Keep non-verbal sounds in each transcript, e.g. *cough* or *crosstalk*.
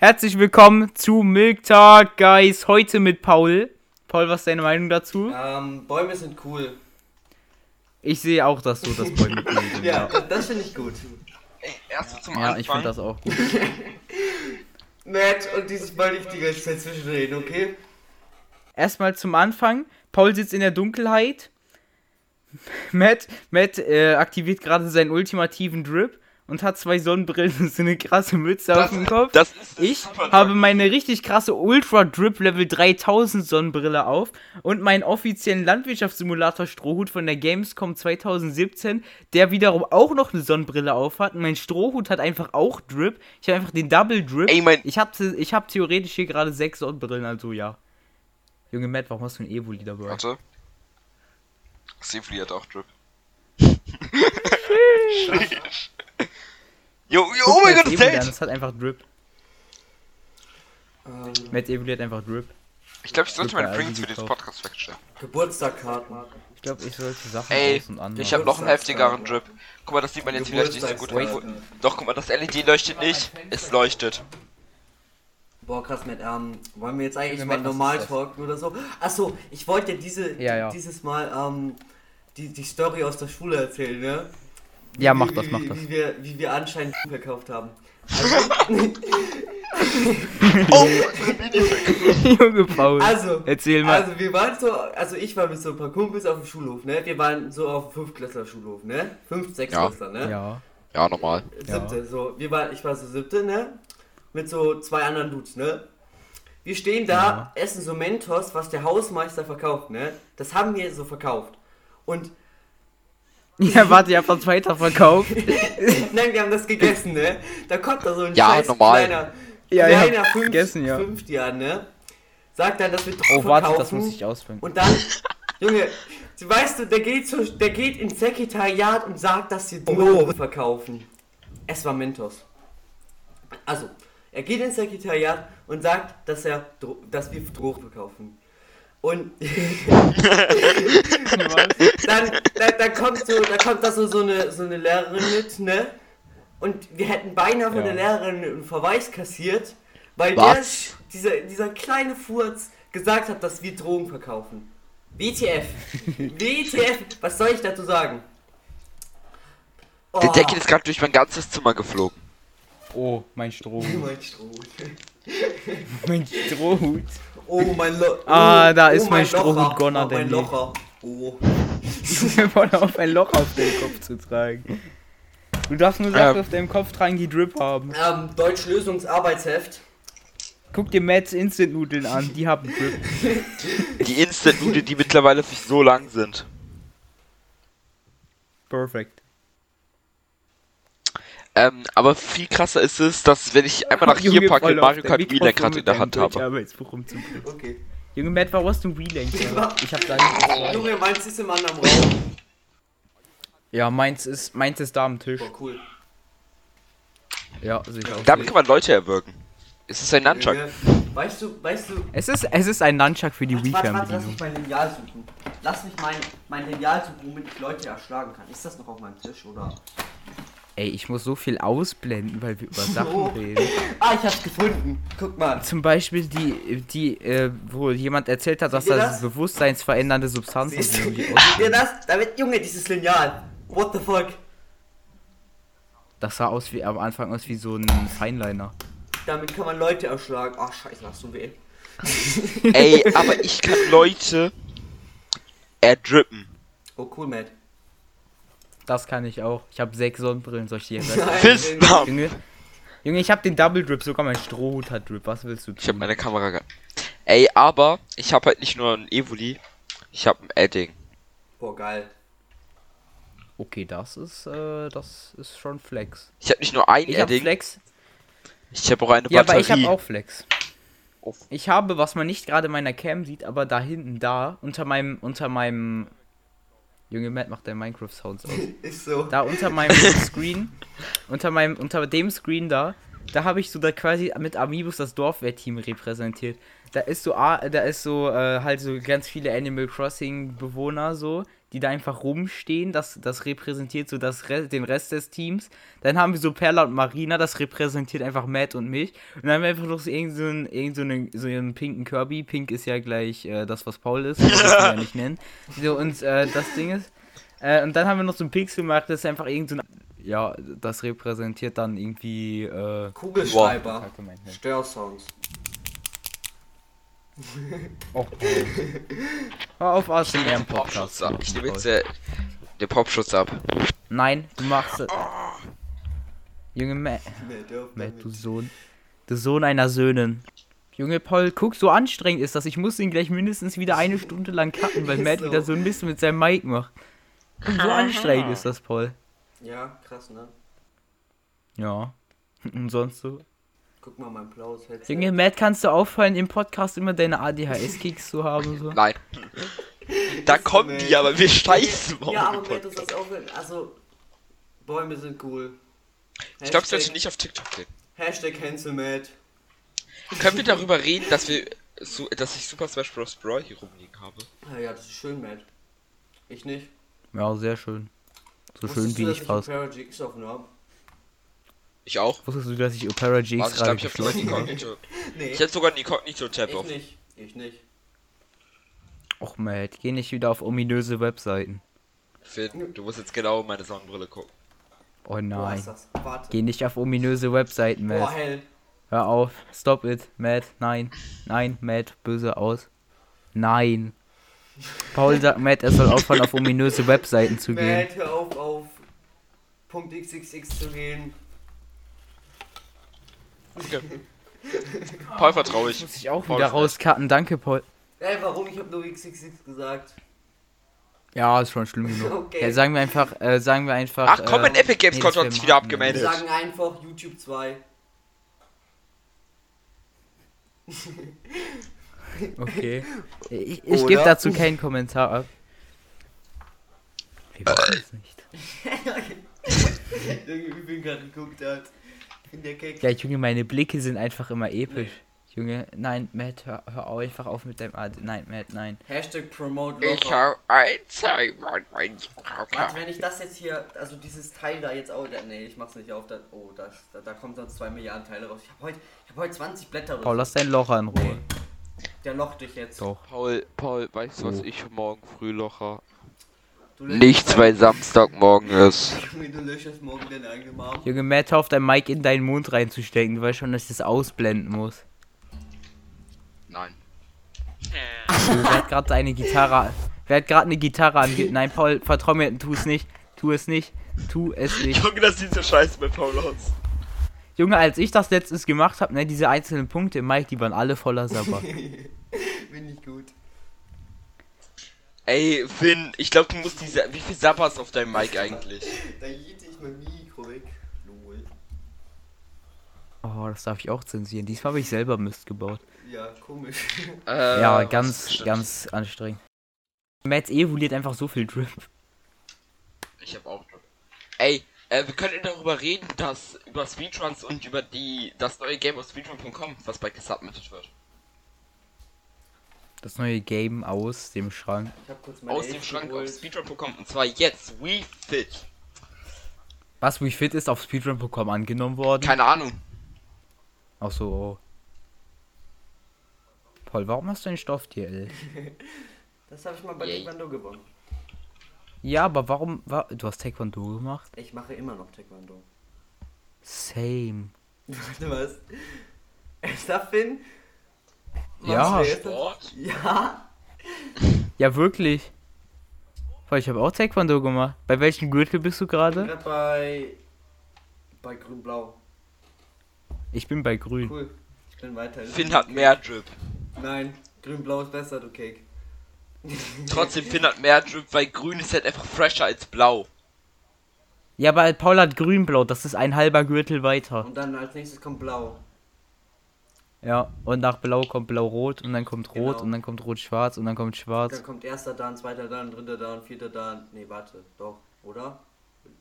Herzlich willkommen zu Milk Talk, Guys. Heute mit Paul. Paul, was ist deine Meinung dazu? Ähm, Bäume sind cool. Ich sehe auch das so, dass Bäume cool *laughs* sind. Ja, das finde ich gut. Ey, erst zum Ja, Anfang. ich finde das auch gut. *laughs* Matt, und dieses Mal nicht die ganze Zeit zwischenreden, okay? Erstmal zum Anfang. Paul sitzt in der Dunkelheit. *laughs* Matt, Matt äh, aktiviert gerade seinen ultimativen Drip und hat zwei Sonnenbrillen und so eine krasse Mütze auf dem Kopf. Das ist Ich habe meine richtig krasse Ultra Drip Level 3000 Sonnenbrille auf und meinen offiziellen Landwirtschaftssimulator Strohhut von der Gamescom 2017, der wiederum auch noch eine Sonnenbrille auf hat. Und mein Strohhut hat einfach auch Drip. Ich habe einfach den Double Drip. Ey, mein- ich habe ich hab theoretisch hier gerade sechs Sonnenbrillen, also ja. Junge Matt, warum hast du ein Evoli dabei? Warte. Safely hat auch Drip. *laughs* jo, jo, oh mein Gott, das hält! das hat einfach Drip. Ähm, Matt Evoli hat einfach Drip. Ich glaube, ich sollte meine Prints also für diesen. Podcast wegstellen. Geburtstagkarten. Ich glaube, ich sollte Sachen Ey, aus und an. ich habe noch einen heftigeren Drip. Guck mal, das sieht man jetzt vielleicht nicht so gut. Doch, guck mal, das LED leuchtet nicht. Es leuchtet. Boah, krass, Matt. Ähm, wollen wir jetzt eigentlich mal normal talken oder so? Achso, ich wollte diese, Ja, ja. dieses Mal ähm, die, die Story aus der Schule erzählen, ne? Ja, mach das, mach wie, das. Wie wir, wie wir anscheinend *laughs* verkauft haben. Also, *laughs* Oh! Junge Paul. also, Erzähl mal. also wir waren so, also ich war mit so ein paar Kumpels auf dem Schulhof, ne? Wir waren so auf dem Fünftklässler Schulhof, ne? Fünf, sechs Ja. Klässler, ne? ja. Ja, normal. Siebte, so. Wir war, ich war so siebte, ne? Mit so zwei anderen Dudes, ne? Wir stehen da, essen so Mentos, was der Hausmeister verkauft, ne? Das haben wir so verkauft. Und *laughs* Ja, warte, ihr habt das weiterverkauft. *laughs* nein, wir haben das gegessen, ne? Da kommt da so ein Ja, scheiß normal. kleiner, Ja, kleiner fünf, gegessen, ja. Fünftjahr, ne? Sagt dann, dass wir Oh, Drogen warte, das muss ich ausfangen. Und dann, Junge, weißt du, der geht, zu, der geht ins Sekretariat und sagt, dass sie Drogen verkaufen. Es war Mentos. Also, er geht ins Sekretariat und sagt, dass, er, dass wir Drogen verkaufen. Und *laughs* dann, dann, dann kommt so, da kommt da so, so, eine, so eine Lehrerin mit, ne? Und wir hätten beinahe von Ja. der Lehrerin einen Verweis kassiert, weil der, dieser, dieser kleine Furz gesagt hat, dass wir Drogen verkaufen. WTF. *laughs* WTF. Was soll ich dazu sagen? Oh, Der Deckel ist gerade durch mein ganzes Zimmer geflogen. Oh, mein Strohhut. *laughs* mein Strohhut. *laughs* mein Strohhut. Oh, mein Lo Ah, oh, da oh, ist mein Strohhut Locher. Gonner, oh, mein. Locher. Oh. Voll auf ein Loch auf den Kopf zu tragen. Du darfst nur Sachen Ähm. auf deinem Kopf tragen, die Drip haben. Ähm, Deutsch Lösungsarbeitsheft. Guck dir Mats Instant Nudeln an, die haben Drip. *laughs* Die Instant-Nudeln, die mittlerweile nicht so lang sind. Perfect. Ähm, aber viel krasser ist es, dass wenn ich einmal nach hier Junge, packe, Mario Kart Mikrofon Wii-Lenkrad mit in der Hand habe. Rumzubringen. Okay. Junge Matt, warum hast du ein Wii-Lenker? Ich hab da nicht. Junge, meins ist im anderen Raum. Ja, meins ist, meins ist da am Tisch. Boah, cool. Ja, sicher auch. Damit kann man Leute erwürgen. Es ist ein Nunchuck. Weißt du, weißt du, Es ist, es ist ein Nunchuck für die warte, warte, warte, lass mich mein Lineal suchen. Lass mich mein, mein Lineal suchen, womit ich Leute erschlagen kann. Ist das noch auf meinem Tisch, oder? Ey, ich muss so viel ausblenden, weil wir über Sachen So. reden. *laughs* Ah, ich hab's gefunden. Guck mal. Zum Beispiel die, die, äh, wo jemand erzählt hat, dass das das? bewusstseinsverändernde Substanzen sind. Seht ihr das? Damit, Junge, dieses Lineal. What the fuck? Das sah aus wie am Anfang aus wie so ein Feinliner. Damit kann man Leute erschlagen. Ach, scheiße, hast du weh. Ey, aber ich kann Leute erdrippen. Oh, cool, Matt. Das kann ich auch. Ich habe sechs Sonnenbrillen, soll ich dir jetzt. Junge, Junge, ich habe den Double Drip, sogar mein Strohhut hat Drip. Was willst du Ich habe tun? meine Kamera ge Ey, aber ich habe halt nicht nur ein Evoli, ich habe ein Edding. Boah, geil. Okay, das ist, äh, das ist schon Flex. Ich habe nicht nur ein Ich habe Edding, Flex. ich habe auch eine Ja, aber Batterie. ich habe auch Flex. Oh. Ich habe, was man nicht gerade in meiner Cam sieht, aber da hinten da, unter meinem, unter meinem. Junge Matt macht der Minecraft-Sounds aus. *laughs* Ist so. Da unter meinem Screen, unter meinem, unter dem Screen da, da habe ich so da quasi mit Amiibus das Dorfwehrteam repräsentiert. Da ist so, A- da ist so, äh, halt so ganz viele Animal Crossing Bewohner so, die da einfach rumstehen. Das, das repräsentiert so das Re den Rest des Teams. Dann haben wir so Perla und Marina, das repräsentiert einfach Matt und mich. Und dann haben wir einfach noch so irgend so einen, irgend so einen, so einen pinken Kirby. Pink ist ja gleich äh, das, was Paul ist. Das kann man ja nicht nennen. So, und äh, das Ding ist. Äh, und dann haben wir noch so ein Pixel gemacht, das ist einfach irgend so ein. Ja, das repräsentiert dann irgendwie. Äh, Kugelschreiber. Kacke, mein Paul. Hör auf ASMR im Popschutz Podcast. ab. Ich nehme jetzt äh, den Popschutz ab. Nein, du machst es. Junge Matt, Matt, du. Sohn. Du Sohn einer Söhnen. Junge Paul, guck, so anstrengend ist das. Ich muss ihn gleich mindestens wieder eine Stunde lang cutten, weil Matt so. wieder so ein Mist mit seinem Mic macht. So anstrengend ist das, Paul. Ja, krass, ne? Ja. *laughs* Und sonst so. Guck mal mein blaues Headset. Junge, Matt, kannst du aufhören, im Podcast immer deine ADHS-Kicks zu haben? So? Nein. Da Ist kommen die, aber wir scheißen morgen Ja, aber Matt, du Podcast. sollst aufhören. Also, Bäume sind cool. Ich glaube, ich sollte Hashtag- nicht auf TikTok gehen. Hashtag Cancel Matt. Können wir darüber *laughs* reden, dass wir so, dass ich Super Smash Bros. Brawl hier rumliegen habe? Ah ja, das ist schön, Matt. Ich nicht. Ja, sehr schön. So Wusstest schön du, wie dass ich ich fast. Habe? Ich auch. Wusstest du, dass ich Opera GX Warte, ich glaube, gerade ich habe sogar geschlossen habe? Inkognito. *laughs* Nee. Ich hätte sogar einen Inkognito-Tab ich auf. nicht. Ich nicht. Och, Matt, geh nicht wieder auf ominöse Webseiten. Finn, du musst jetzt genau in meine Sonnenbrille gucken. Oh nein. das. Warte. Geh nicht auf ominöse Webseiten, Boah, Matt. hell. Hör auf. Stop it. Matt, nein. Nein, Matt, böse aus. Nein. Paul sagt Matt, er soll aufhören, auf ominöse Webseiten zu gehen. Matt, hör auf, auf Punkt XXX zu gehen. Okay. Paul vertraue ich. Muss ich auch Paul wieder rauscutten. Danke, Paul. Ey, warum? Ich habe nur XXX gesagt. Ja, ist schon schlimm genug. *laughs* Okay. Ja, sagen wir einfach, äh, sagen wir einfach. Ach komm, ein äh, Epic Games Konto hat sich wieder Marken, Wir abgemeldet. sagen einfach YouTube 2. *laughs* Okay. Ich, ich gebe dazu keinen Kommentar ab. Wir wissen es nicht. Junge, wie viel gerade geguckt hat. In der Cake. Ja, Junge, meine Blicke sind einfach immer episch. Junge, nein, Matt, hör, hör auf, einfach auf mit deinem Ad. Nein, Matt, nein. Hashtag Promote Ich Locker. habe ein Zeichen. Warte, wenn ich das jetzt hier, also dieses Teil da jetzt auch, nee, ich mach's nicht auf, da, oh, das, da, da kommt sonst 2 Milliarden Teile raus. Ich hab heute, ich hab heute 20 Blätter oder Paul, lass dein Loch in Ruhe. Nee. Der locht dich jetzt. Doch. Paul, Paul, weißt du, was Oh. ich morgen früh locher? Nichts, weil Samstagmorgen ist. *laughs* Junge, Matt, hör auf dein Mic in deinen Mund reinzustecken. Du weißt schon, dass ich das ausblenden muss. Nein. Junge, wer hat gerade deine Gitarre. Wer hat gerade eine Gitarre ange. Nein, Paul, vertrau mir, tu es nicht. Tu es nicht. Tu es nicht. Junge, das sieht so scheiße bei Paul aus. Junge, als ich das letztes gemacht habe, ne, diese einzelnen Punkte im Mic, die waren alle voller Sabber. *laughs* Bin ich gut. Ey, Finn, ich glaube, du musst diese. Wie viel Sapper hast du auf deinem Mic *laughs* eigentlich? Da jiete ich mein Mikro weg. Lol. Oh, das darf ich auch zensieren. Diesmal habe ich selber Mist gebaut. Ja, komisch. *laughs* Äh, ja, ganz, stimmt. ganz anstrengend. Matt evoluiert einfach so viel Drip. Ich hab auch. Ey, äh, wir können darüber reden, dass über Speedruns und über die das neue Game auf speedrun.com, was bald gesubmitted wird. Das neue Game aus dem Schrank. Ich hab kurz meine Aus dem Schrank auf speedrun.com und zwar jetzt We Fit. Was Wii Fit ist auf Speedrun.com angenommen worden. Keine Ahnung. Ach so. oh. Paul, warum hast du ein Stofftier? *laughs* Das habe ich mal bei Yay. Taekwondo gewonnen. Ja, aber warum. Wa du hast Taekwondo gemacht? Ich mache immer noch Taekwondo. Same. *laughs* Warte, was? Echter Finn? Ja. Sport? Ja. Ja, wirklich. Ich habe auch Taekwondo gemacht. Bei welchem Gürtel bist du Ich bin gerade? gerade bei. bei Grün-Blau. Ich bin bei Grün. Cool. Ich bin weiter. Finn hat mehr Drip. Nein, Grün-Blau ist besser, du Cake. *laughs* Trotzdem Finn hat mehr Drip, weil grün ist halt einfach fresher als blau. Ja, aber Paul hat Grün-Blau. Das ist ein halber Gürtel weiter. Und dann als nächstes kommt Blau. Ja, und nach Blau kommt Blau-Rot und dann kommt Rot Genau. und dann kommt Rot-Schwarz und dann kommt Schwarz. Dann kommt erster Dan, zweiter Dan, dritter Dan, vierter Dan. Nee, warte, doch, oder?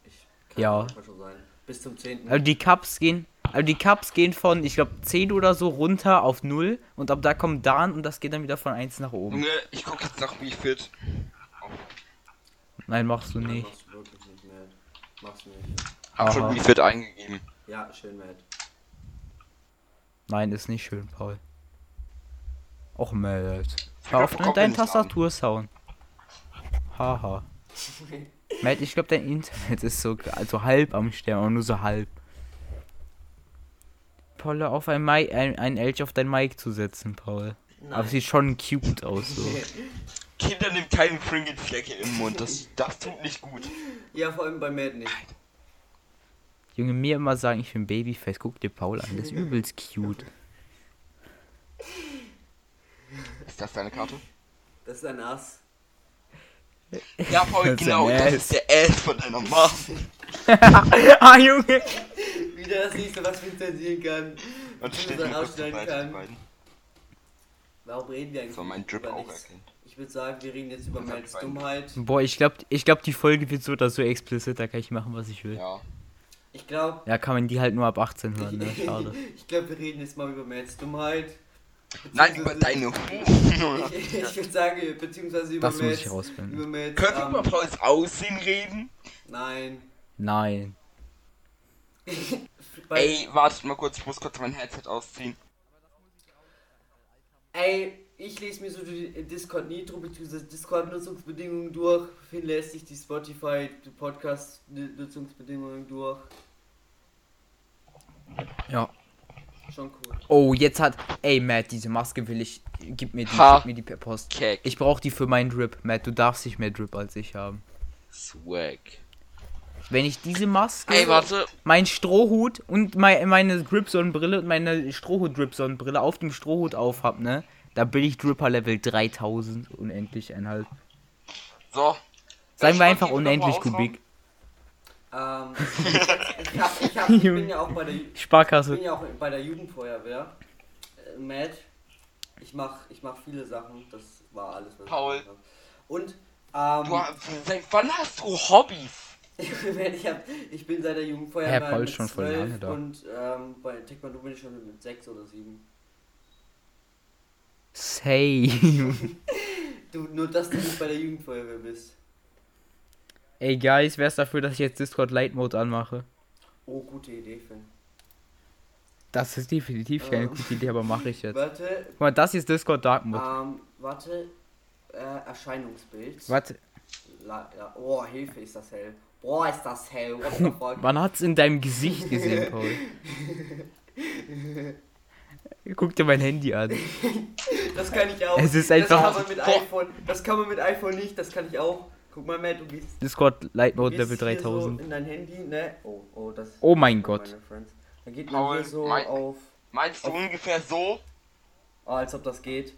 Ich kann Ja. schon sein. Bis zum 10. Also die Cups gehen, also die Cups gehen von, ich glaube, 10 oder so runter auf 0 und ab da kommt Dan und das geht dann wieder von 1 nach oben. Junge, ich guck jetzt nach We Fit. Nein, machst du Nein, nicht. Machst du wirklich nicht, Matt. Machst du nicht. Hab schon wie fit eingegeben. Ja, schön, Matt. Nein, ist nicht schön, Paul. Och, Matt. Ich Hör auf mit an. Tastatursound. Haha. *laughs* Matt, ich glaube, dein Internet ist so also halb am Sterben, aber nur so halb. Paul, hör auf ein, Mic, ein, ein Elch auf dein Mic zu setzen, Paul. Aber sieht schon cute aus, so. *laughs* Kinder nimmt keinen Pringles-Flecke im Mund. Das, das tut nicht gut. Ja, vor allem bei Matt nicht. Junge, mir immer sagen, ich bin Babyface. Guck dir Paul an, das ist übelst cute. Ist das deine Karte? Das ist ein Ass. Ja, Paul, Das genau. Das ist der Ass von deiner Mom. *laughs* ah, Junge! Wieder das nächste, was wir zensieren kann. Und Ich steht mir ausschneiden kann. beiden. Warum reden wir eigentlich Soll mein Drip über auch nichts? erkennen. Ich würde sagen, wir reden jetzt über beiden. Dummheit. Boah, ich glaube, ich glaub, die Folge wird so oder so explicit, da kann ich machen, was ich will. Ja. Ich glaube, Ja, kann man die halt nur ab 18 hören, ne? Schade. *laughs* ich glaube, wir reden jetzt mal über Mads Dummheit. Nein, über deine. *laughs* Ich, ich würde sagen, beziehungsweise über Das muss ich. Über. Können wir ähm, über Pauls Aussehen reden? Nein. Nein. *laughs* Ey, wartet mal kurz, ich muss kurz mein Headset ausziehen. Ey, ich lese mir so die Discord Nitro bzw. Discord Nutzungsbedingungen durch. Finn lässt sich die Spotify Podcast Nutzungsbedingungen durch. Ja. Schon cool. Oh, jetzt hat. Ey, Matt, diese Maske will ich. Gib mir die, Ha. gib mir die per Post. Keck. Ich brauche die für meinen Drip. Matt, du darfst nicht mehr Drip als ich haben. Swag. Wenn ich diese Maske, Ey, warte. mein Strohhut und mein, meine Drip-Sonnenbrille und meine Strohhut-Drip-Sonnenbrille auf dem Strohhut auf hab, ne? Da bin ich Dripper Level 3000. Unendlich einhalb. So. Sagen wir einfach unendlich kubik. Ähm, *laughs* ich, hab, ich, hab, ich bin ja auch bei der, Ju- ich Sparkasse. bin ja auch bei der Jugendfeuerwehr. Äh, Matt, ich mach, ich mach viele Sachen. Das war alles, was Paul. ich. Und, ähm, Du, hast- seit wann hast du Hobbys? *laughs* ich, hab, ich bin seit der Jugendfeuerwehr Herr Paul mit ist schon voll 12 lange da. Und ähm, bei Taekwondo bin ich schon mit 6 oder 7. Same. *laughs* Du, nur dass du nicht bei der Jugendfeuerwehr bist. Ey, Guys, wär's dafür, dass ich jetzt Discord Light Mode anmache? Oh, gute Idee, Finn. Das ist definitiv keine Ähm. gute Idee, aber mache ich jetzt. Warte, Guck mal, das ist Discord Dark Mode. ähm, warte. Äh, Erscheinungsbild. Warte, La, ja, oh, Hilfe, ist das hell. Boah, ist das hell. What the *laughs* fuck? man hat's in deinem Gesicht gesehen, Paul. *laughs* Guck dir mein Handy an. *laughs* Das kann ich auch. Es ist Das einfach- kann man mit iPhone. Das kann man mit iPhone nicht. Das kann ich auch. Guck mal, Matt, du gehst, Discord Light Mode Level hier so 3000. in dein Handy, ne? Oh, oh, das. Oh mein Gott. Dann geht man Paul, hier so mein- auf. Meinst du ungefähr so? Oh, als ob das geht.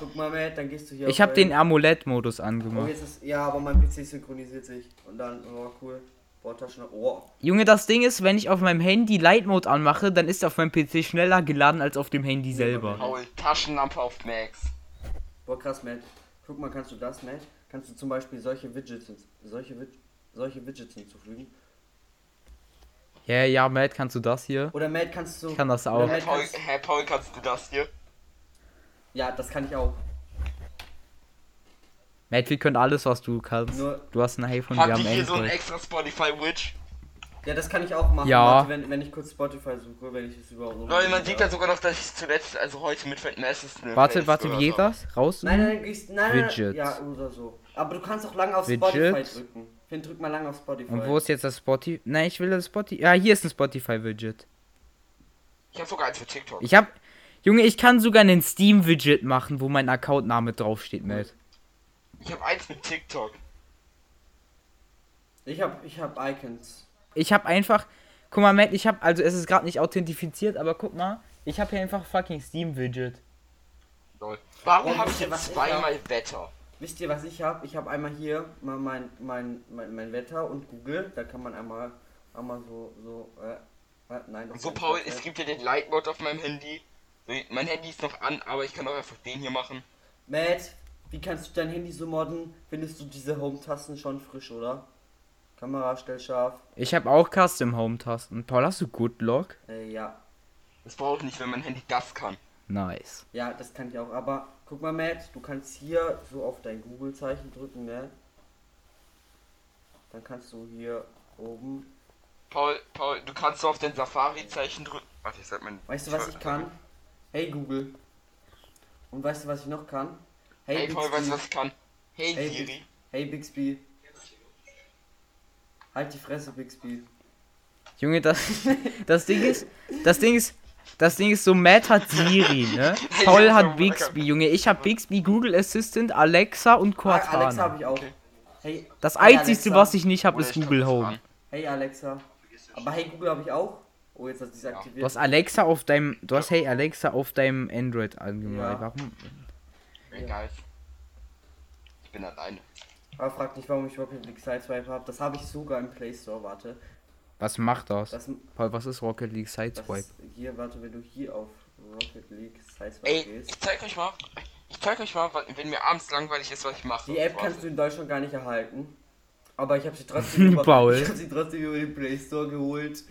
Guck mal, Matt, dann gehst du hier Ich auf habe den Amulett-Modus Oh, angemacht. jetzt ist. Ja, aber mein PC synchronisiert sich. Und dann, oh, cool. Bordtaschen. Oh. Junge, das Ding ist, wenn ich auf meinem Handy Light Mode anmache, dann ist auf meinem PC schneller geladen als auf dem Handy selber. Paul, Taschenlampe auf Max. Boah, krass, Matt. Guck mal, kannst du das, Matt? Kannst du zum Beispiel solche Widgets, solche, Wid solche Widgets hinzufügen? Ja, ja, Matt, kannst du das hier? Oder Matt, kannst du. Ich kann das auch. Herr Matt, Paul, Herr Paul, kannst du das hier? ja, das kann ich auch. Matt, wir können alles, was du kannst. Nur- Du hast ein iPhone, wir haben hier so ein Android. extra Spotify-Witch? Ja, das kann ich auch machen. Ja. Warte, wenn, wenn ich kurz Spotify suche, wenn ich es überhaupt so Leute, man sieht ja sogar noch, dass ich zuletzt, also heute mit Fat Masses Warte, warte, wie geht das? Raus? Nein, nein, gehst, nein, nein, Widgets. Ja, oder so. Aber du kannst auch lange auf Widget. Spotify drücken. Finn, drück mal lange auf Spotify. Und wo ist jetzt das Spotify? Nein, ich will das Spotify. Ja, hier ist ein Spotify-Widget. Ich hab sogar eins für TikTok. Ich hab. Junge, ich kann sogar einen Steam-Widget machen, wo mein Accountname draufsteht, Matt. Ich hab eins mit TikTok. Ich hab, ich hab Icons. Ich hab einfach. Guck mal, Matt, ich hab. Also, es ist gerade nicht authentifiziert, aber guck mal. Ich hab hier einfach fucking Steam-Widget. Lol. Warum Oh, hab ich jetzt zweimal Wetter? Wisst ihr, was ich hab? Ich hab einmal hier mal mein, mein, mein, mein Wetter und Google. Da kann man einmal, einmal so, so, äh, äh nein. das So, ist Paul, es gibt ja den Light Mode auf meinem Handy. Mein Handy ist noch an, aber ich kann auch einfach den hier machen. Matt, wie kannst du dein Handy so modden? Findest du diese Home-Tasten schon frisch, oder? Kamera, stell scharf. Ich hab auch Custom Home-Tasten. Paul, hast du Good Lock? Äh, ja. Das brauche ich nicht, wenn mein Handy das kann. Nice. Ja, das kann ich auch. Aber guck mal, Matt, du kannst hier so auf dein Google-Zeichen drücken, ne? Dann kannst du hier oben. Paul, Paul, du kannst so auf den Safari-Zeichen drücken. Warte, ich sag mein. Weißt du, was ich kann? Hey Google. Und weißt du, was ich noch kann? Hey, Paul, Bixby. weißt du, was ich kann? Hey, Hey, Siri. Hey Bixby. Halt die Fresse, Bixby. Junge, das, das Ding ist, das Ding ist, das Ding ist so, Matt hat Siri, ne? *laughs* Paul hat Bixby, Junge. Ich hab Bixby, Google Assistant, Alexa und Ah, Alexa habe Cortana. ich auch. Hey, Das hey, einzigste, Alexa. was ich nicht habe, Oder ist Google Home. Hey Alexa. Aber Hey Google habe ich auch. Oh, jetzt hat sie es Du aktiviert. hast Alexa auf deinem, du hast Hey Alexa auf deinem Android angemeldet. Ja. Warum? Egal. Ich bin alleine. Aber frag nicht, warum ich Rocket League Sideswipe habe. Das habe ich sogar im Play Store. Warte. Was macht das? Das, Paul, was ist Rocket League Sideswipe? ist hier, warte, wenn du hier auf Rocket League Sideswipe Ey, gehst. ich zeig euch mal. Ich zeig euch mal, wenn mir abends langweilig ist, was ich mache. Die App kannst du in Deutschland gar nicht erhalten. Aber ich habe sie trotzdem *laughs* über, Paul. ich hab sie trotzdem über den Play Store geholt.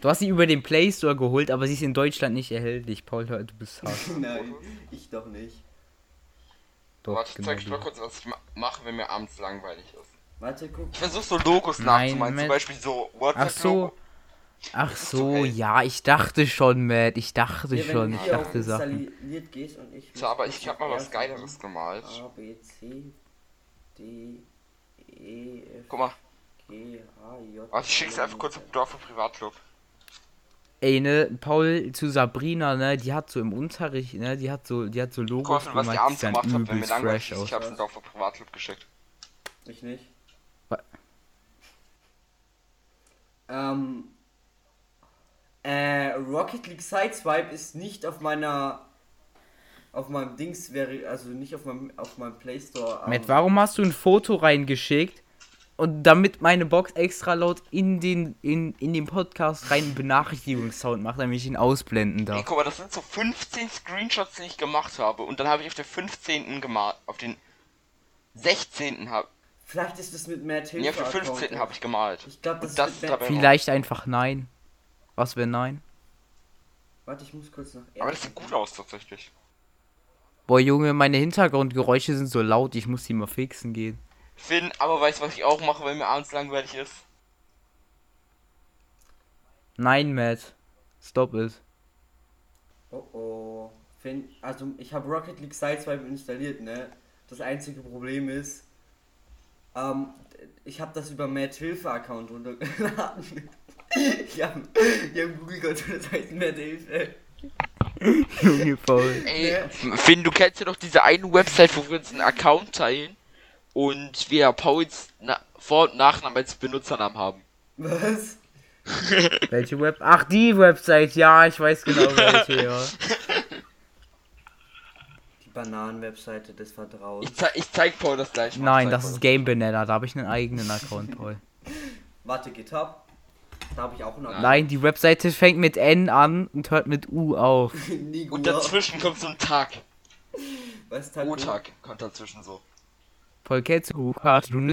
Du hast sie über den Play Store geholt, aber sie ist in Deutschland nicht erhältlich. Paul, du bist *laughs* hart. Nein, ich doch nicht. Doch, Warte, ich genau zeig euch mal kurz, was ich ma mache, wenn mir abends langweilig ist. Warte, guck. Ich versuche so Logos nachzumachen, zum. Beispiel so Ach WordPress so. Logo. Ach so, okay. ja, ich dachte schon, Matt. Ich dachte wenn schon. Ich dachte Sachen. installiert gehst und ich. So, aber ich hab mal was Geileres gemalt. A, B, C, D, E, F, Guck mal, G, H, J. warte, ich schick's einfach kurz auf Dorf und Privatclub. Ey, ne, Paul zu Sabrina, ne, die hat so im Unterricht, ne, die hat so, die hat so Logos was ich gemacht, abends die gemacht habe, wenn mir langweilig fresh ist. aus. Ich hab's in Dorf und Privatclub geschickt. Ich nicht. Wa- Ähm. Äh, Rocket League Sideswipe ist nicht auf meiner. Auf meinem Dings wäre. Also nicht auf meinem, auf meinem Play Store. ähm, Matt, warum hast du ein Foto reingeschickt und damit meine Box extra laut in den, in, in den Podcast rein Benachrichtigungssound macht, damit ich ihn ausblenden Ey, darf? guck mal, das sind so 15 Screenshots, die ich gemacht habe. Und dann habe ich auf der 15. gemalt. Auf den 16. habe. Vielleicht ist es mit Matt Hilfe. Nee, auf der 15. Account. habe ich gemalt. Ich glaube, das, das ist dabei- Vielleicht einfach nein. Was wäre nein? Warte, ich muss kurz nach. Aber das sieht gut aus tatsächlich. Boah, Junge, meine Hintergrundgeräusche sind so laut, ich muss die mal fixen gehen. Finn, aber weißt du, was ich auch mache, wenn mir abends langweilig ist? Nein, Matt. Stop it. Oh oh. Finn, also ich habe Rocket League Sideswipe installiert, ne? Das einzige Problem ist, ähm, ich habe das über Matt Hilfe Account runtergeladen. ich habe ich hab Google Konto, das heißt Matt Hilfe. Junge, Paul. Ey? Finn, du kennst ja doch diese eine Website, wo wir uns einen Account teilen und wir Pauls Na Vor- und Nachnamen als Benutzernamen haben. Was? *laughs* Welche Web? Ach, die Website, ja, ich weiß genau welche, ja. Die Bananen-Webseite des Vertrauens. Ich, zei ich zeig Paul das gleich mal. Nein, das Paul ist Game Banana, da habe ich einen eigenen Account, Paul. Warte, GitHub. Da habe ich auch noch. Nein, die Webseite fängt mit N an und hört mit U auf. *laughs* Und dazwischen kommt so ein Tag. Was Taco? O-Tag kommt dazwischen so. Paul, du du ne-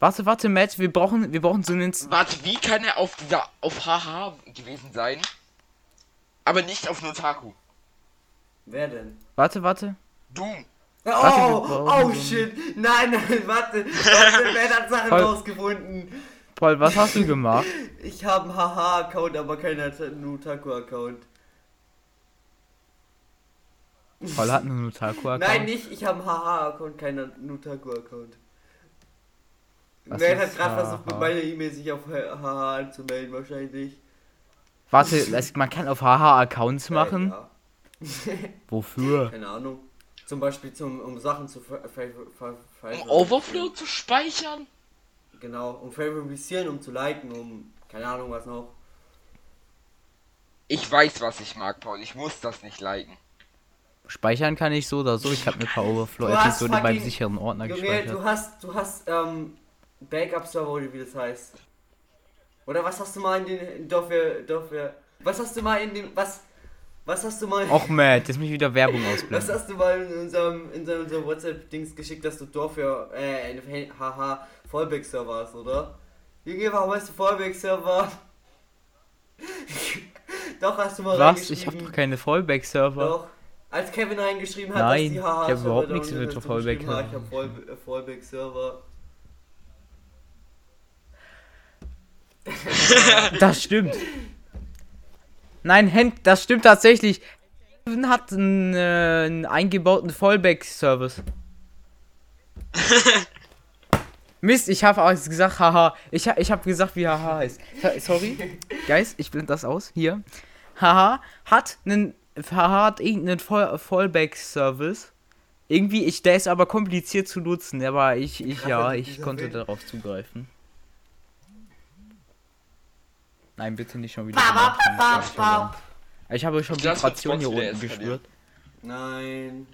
Warte, warte, Matt, wir brauchen, wir brauchen so einen... Warte, wie kann er auf dieser, auf HH gewesen sein? Aber nicht auf Notaku. Wer denn? Warte, warte. Doom. Oh, Warte, oh so shit. Nein, nein, warte. Warte, *laughs* wer hat Sachen Voll- rausgefunden? Paul, was hast du gemacht? Ich habe einen Haha-Account, aber keinen Nutaku-Account. Paul hat einen Nutaku-Account. Nein, nicht. Ich habe einen Haha-Account, keinen Nutaku-Account. Wer hat gerade versucht, mit meiner E-Mail sich auf Haha anzumelden, wahrscheinlich. Warte, es, man kann auf Haha Accounts machen? Äh, ja. *laughs* Wofür? Keine Ahnung. Zum Beispiel zum, um Sachen zu Um Overflow zu speichern? Genau, um favorisieren, um zu liken, um keine Ahnung was noch. Ich weiß, was ich mag, Paul. Ich muss das nicht liken. Speichern kann ich so oder so. Ich habe mir ein paar Overflow-Episoden beim fucking- sicheren Ordner Junge, gespeichert. du hast, du hast, ähm, Backup-Server oder wie das heißt. Oder was hast du mal in den, dafür, dafür, was hast du mal in dem, was, was hast du mal, Och, Matt, jetzt mich wieder Werbung *laughs* was ausblenden. hast du mal in unserem, in unserem, WhatsApp-Dings geschickt, dass du dafür, äh, eine haha, Fallback-Server hast, oder? Junge, warum hast du Fallback-Server? *laughs* Doch, hast du mal Was? Ich habe doch keine Fallback-Server. Doch. Als Kevin reingeschrieben hat, Nein, dass die HH ich hab überhaupt nichts mit ha, Ich hab Fall, äh, Fallback Server. *laughs* Das stimmt. Nein, Hen das stimmt tatsächlich. Kevin hat einen, äh, einen eingebauten Fallback-Service. *laughs* Mist, ich habe auch gesagt, haha. Ich, ich habe gesagt, wie haha heißt. So- Sorry, *laughs* Guys, ich blende das aus. Hier. Haha hat einen, hat irgendeinen Fall Fallback-Service. Irgendwie, ich, der ist aber kompliziert zu nutzen, aber ich, ich, ja, ich konnte darauf zugreifen. Nein, bitte nicht schon wieder. gemacht. bap, bap. Ich habe schon Vibration hier unten gespürt. Nein.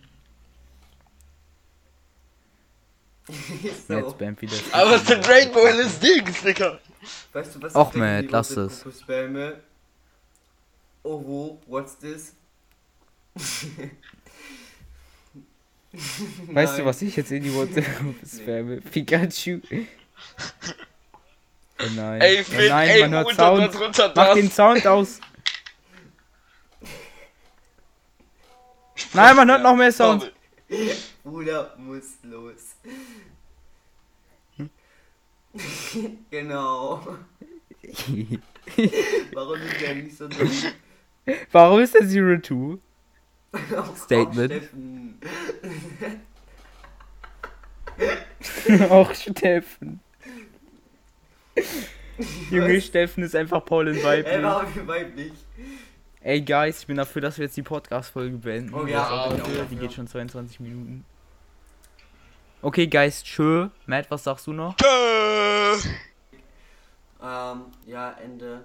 so. *laughs* Jetzt spammt wieder. Aber es sind Rainbow LSDs, Digga. Weißt du was? Och, ich Matt, lass es. Spamme? Oh? What's this? *laughs* Weißt du, Nein. was ich jetzt in die WhatsApp spamme? Pikachu. *laughs* Oh nein. Ey, oh Finn, nein, ey, man hört Sound. das, runter, Mach den Sound aus. Nein, man hört noch mehr Sound. Bruder muss los. *laughs* genau. Warum ist der nicht so dumm? Warum ist der Zero Two? Auch *laughs* Statement. Steffen. *laughs* Auch Steffen. *laughs* Junge, Steffen ist einfach Paul in Ey, Weiblich. warum weiblich? Ey, Guys, ich bin dafür, dass wir jetzt die Podcast-Folge beenden. Oh ja, Ja, okay, okay. Die geht schon 22 Minuten. Okay, Guys, tschö. Matt, was sagst du noch? Tschö. Ähm, ja, Ende.